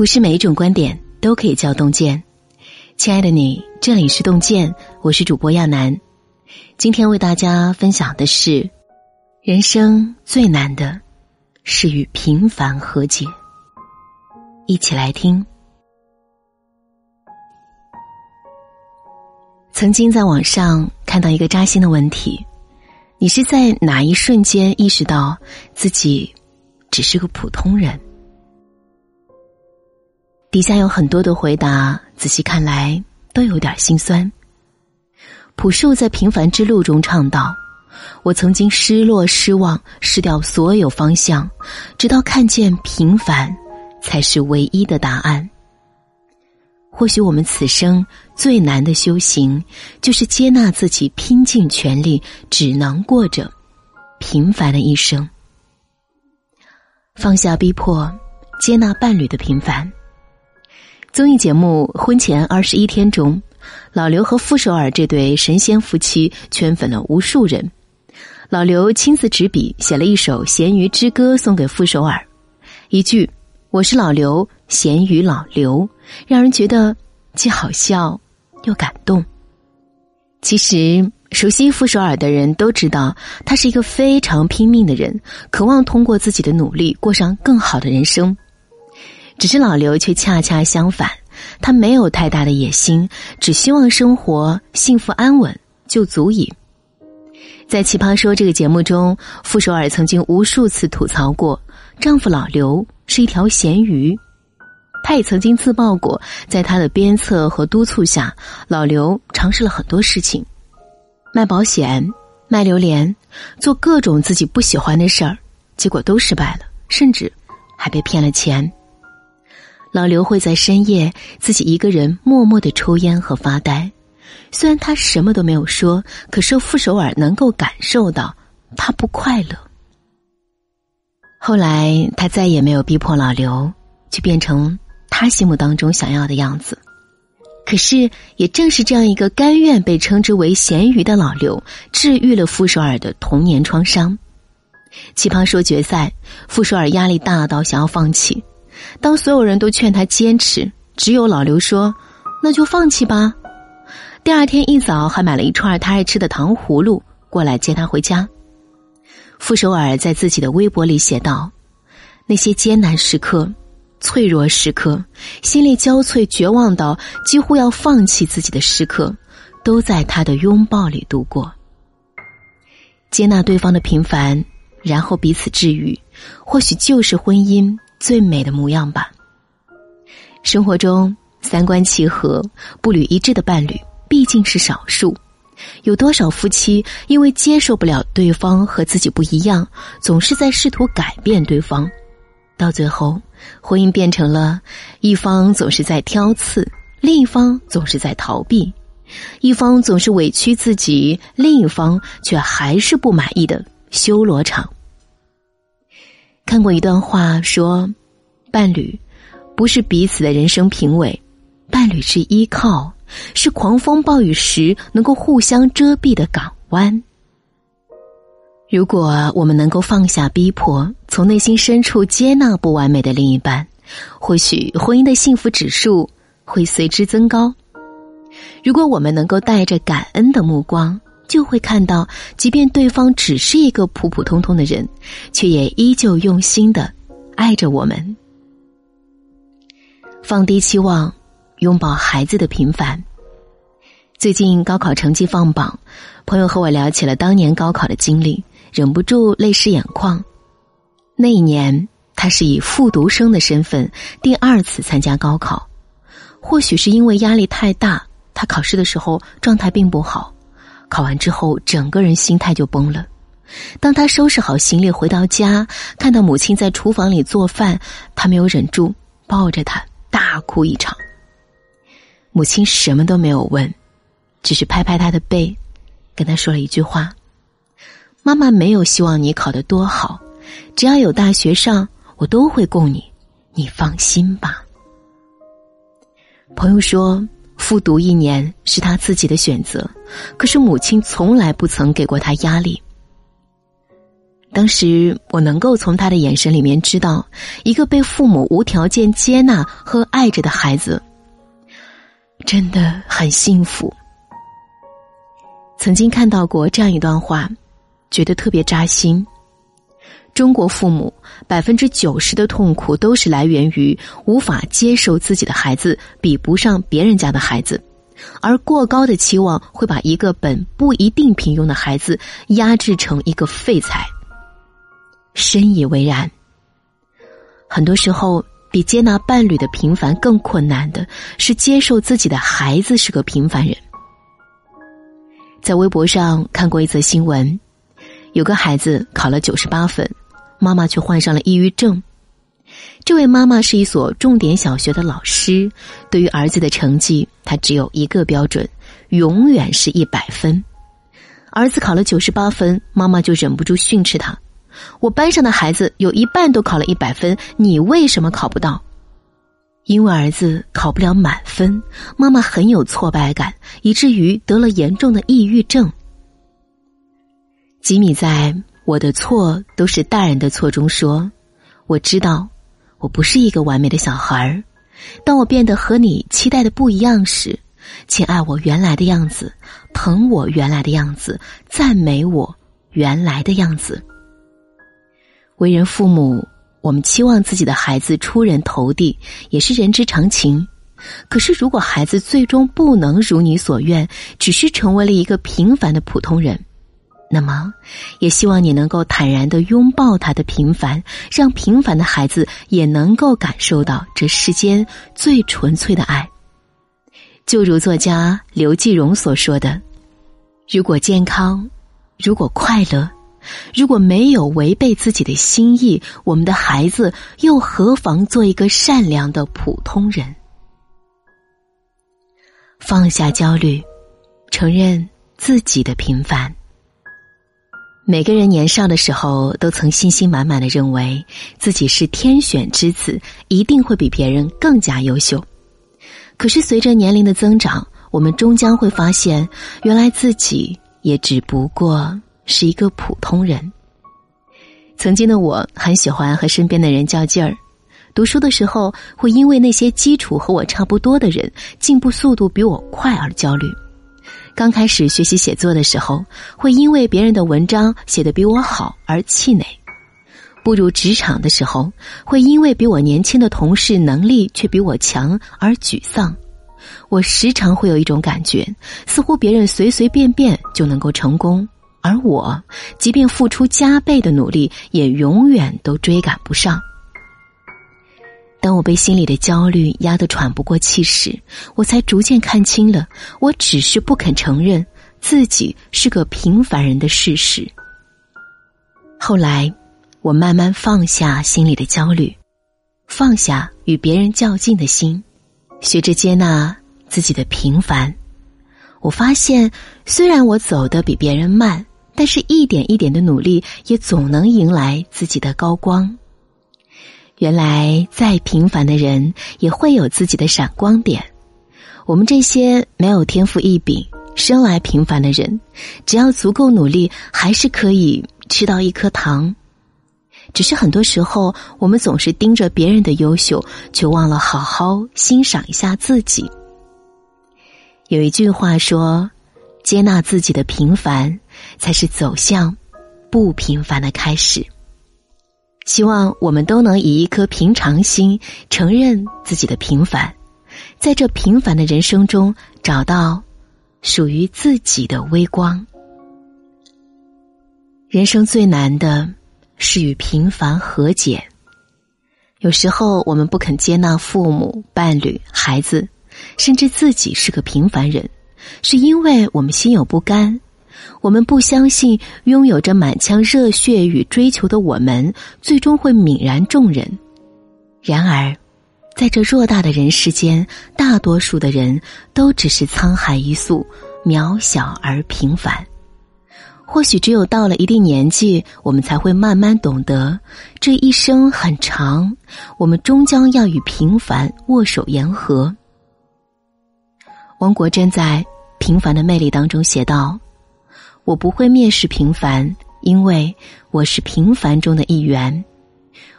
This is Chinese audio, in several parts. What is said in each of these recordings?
不是每一种观点都可以叫洞见。亲爱的你，这里是洞见，我是主播亚楠。今天为大家分享的是，人生最难的是与平凡和解。一起来听。曾经在网上看到一个扎心的问题：你是在哪一瞬间意识到自己只是个普通人？底下有很多的回答，仔细看来都有点心酸。朴树在《平凡之路》中唱道：“我曾经失落、失望、失掉所有方向，直到看见平凡才是唯一的答案。”或许我们此生最难的修行，就是接纳自己，拼尽全力只能过着平凡的一生，放下逼迫，接纳伴侣的平凡。综艺节目《婚前二十一天》中，老刘和傅首尔这对神仙夫妻圈粉了无数人。老刘亲自执笔写了一首《咸鱼之歌》送给傅首尔，一句“我是老刘，咸鱼老刘”，让人觉得既好笑又感动。其实，熟悉傅首尔的人都知道，他是一个非常拼命的人，渴望通过自己的努力过上更好的人生。只是老刘却恰恰相反，他没有太大的野心，只希望生活幸福安稳就足以。在《奇葩说》这个节目中，傅首尔曾经无数次吐槽过丈夫老刘是一条咸鱼，她也曾经自曝过，在她的鞭策和督促下，老刘尝试了很多事情，卖保险、卖榴莲，做各种自己不喜欢的事儿，结果都失败了，甚至还被骗了钱。老刘会在深夜自己一个人默默的抽烟和发呆，虽然他什么都没有说，可是傅首尔能够感受到他不快乐。后来他再也没有逼迫老刘去变成他心目当中想要的样子，可是也正是这样一个甘愿被称之为咸鱼的老刘，治愈了傅首尔的童年创伤。奇葩说决赛，傅首尔压力大到想要放弃。当所有人都劝他坚持，只有老刘说：“那就放弃吧。”第二天一早还买了一串他爱吃的糖葫芦过来接他回家。傅首尔在自己的微博里写道：“那些艰难时刻、脆弱时刻、心力交瘁、绝望到几乎要放弃自己的时刻，都在他的拥抱里度过。接纳对方的平凡，然后彼此治愈，或许就是婚姻。”最美的模样吧。生活中三观契合、步履一致的伴侣毕竟是少数，有多少夫妻因为接受不了对方和自己不一样，总是在试图改变对方，到最后，婚姻变成了一方总是在挑刺，另一方总是在逃避，一方总是委屈自己，另一方却还是不满意的修罗场。看过一段话，说，伴侣不是彼此的人生评委，伴侣是依靠，是狂风暴雨时能够互相遮蔽的港湾。如果我们能够放下逼迫，从内心深处接纳不完美的另一半，或许婚姻的幸福指数会随之增高。如果我们能够带着感恩的目光。就会看到，即便对方只是一个普普通通的人，却也依旧用心的爱着我们。放低期望，拥抱孩子的平凡。最近高考成绩放榜，朋友和我聊起了当年高考的经历，忍不住泪湿眼眶。那一年，他是以复读生的身份第二次参加高考，或许是因为压力太大，他考试的时候状态并不好。考完之后，整个人心态就崩了。当他收拾好行李回到家，看到母亲在厨房里做饭，他没有忍住，抱着她大哭一场。母亲什么都没有问，只是拍拍他的背，跟他说了一句话：“妈妈没有希望你考得多好，只要有大学上，我都会供你，你放心吧。”朋友说。复读一年是他自己的选择，可是母亲从来不曾给过他压力。当时我能够从他的眼神里面知道，一个被父母无条件接纳和爱着的孩子，真的很幸福。曾经看到过这样一段话，觉得特别扎心。中国父母百分之九十的痛苦都是来源于无法接受自己的孩子比不上别人家的孩子，而过高的期望会把一个本不一定平庸的孩子压制成一个废材。深以为然。很多时候，比接纳伴侣的平凡更困难的是接受自己的孩子是个平凡人。在微博上看过一则新闻，有个孩子考了九十八分，妈妈却患上了抑郁症。这位妈妈是一所重点小学的老师，对于儿子的成绩，她只有一个标准：永远是一百分。儿子考了九十八分，妈妈就忍不住训斥他。我班上的孩子有一半都考了一百分，你为什么考不到？因为儿子考不了满分，妈妈很有挫败感，以至于得了严重的抑郁症。吉米在《我的错都是大人的错》中说：“我知道我不是一个完美的小孩儿，当我变得和你期待的不一样时，请爱我原来的样子，疼我原来的样子，赞美我原来的样子。”为人父母，我们期望自己的孩子出人头地，也是人之常情。可是，如果孩子最终不能如你所愿，只是成为了一个平凡的普通人，那么，也希望你能够坦然的拥抱他的平凡，让平凡的孩子也能够感受到这世间最纯粹的爱。就如作家刘继荣所说的：“如果健康，如果快乐。”如果没有违背自己的心意，我们的孩子又何妨做一个善良的普通人？放下焦虑，承认自己的平凡。每个人年少的时候，都曾信心满满的认为自己是天选之子，一定会比别人更加优秀。可是随着年龄的增长，我们终将会发现，原来自己也只不过。是一个普通人。曾经的我很喜欢和身边的人较劲儿，读书的时候会因为那些基础和我差不多的人进步速度比我快而焦虑；刚开始学习写作的时候，会因为别人的文章写得比我好而气馁；步入职场的时候，会因为比我年轻的同事能力却比我强而沮丧。我时常会有一种感觉，似乎别人随随便便就能够成功。而我，即便付出加倍的努力，也永远都追赶不上。当我被心里的焦虑压得喘不过气时，我才逐渐看清了，我只是不肯承认自己是个平凡人的事实。后来，我慢慢放下心里的焦虑，放下与别人较劲的心，学着接纳自己的平凡。我发现，虽然我走得比别人慢。但是，一点一点的努力，也总能迎来自己的高光。原来，再平凡的人也会有自己的闪光点。我们这些没有天赋异禀、生来平凡的人，只要足够努力，还是可以吃到一颗糖。只是很多时候，我们总是盯着别人的优秀，却忘了好好欣赏一下自己。有一句话说。接纳自己的平凡，才是走向不平凡的开始。希望我们都能以一颗平常心，承认自己的平凡，在这平凡的人生中找到属于自己的微光。人生最难的是与平凡和解。有时候，我们不肯接纳父母、伴侣、孩子，甚至自己是个平凡人。是因为我们心有不甘，我们不相信拥有着满腔热血与追求的我们，最终会泯然众人。然而，在这偌大的人世间，大多数的人都只是沧海一粟，渺小而平凡。或许只有到了一定年纪，我们才会慢慢懂得，这一生很长，我们终将要与平凡握手言和。王国珍在《平凡的魅力》当中写道：“我不会蔑视平凡，因为我是平凡中的一员。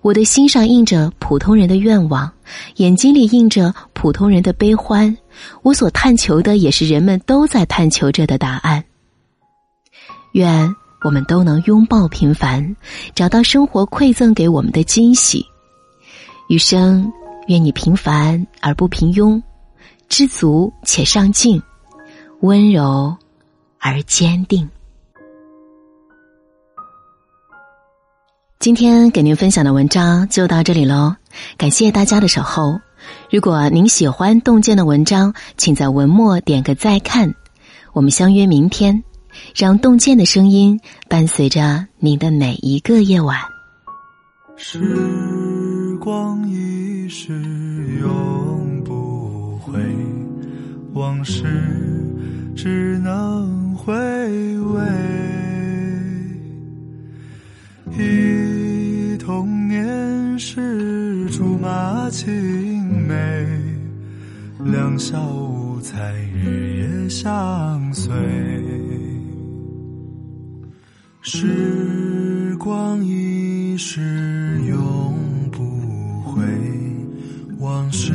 我的心上印着普通人的愿望，眼睛里印着普通人的悲欢。我所探求的也是人们都在探求着的答案。愿我们都能拥抱平凡，找到生活馈赠给我们的惊喜。余生，愿你平凡而不平庸，知足且上进，温柔而坚定。今天给您分享的文章就到这里喽，感谢大家的守候。如果您喜欢洞见的文章，请在文末点个再看。我们相约明天，让洞见的声音伴随着您的每一个夜晚。时光一逝永不回，往事只能两小无猜日夜相随。时光一逝永不回，往事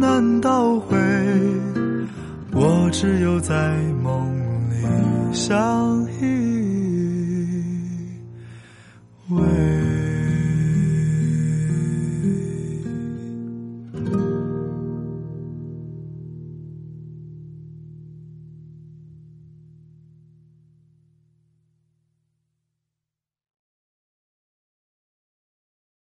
难倒回，我只有在梦里相依。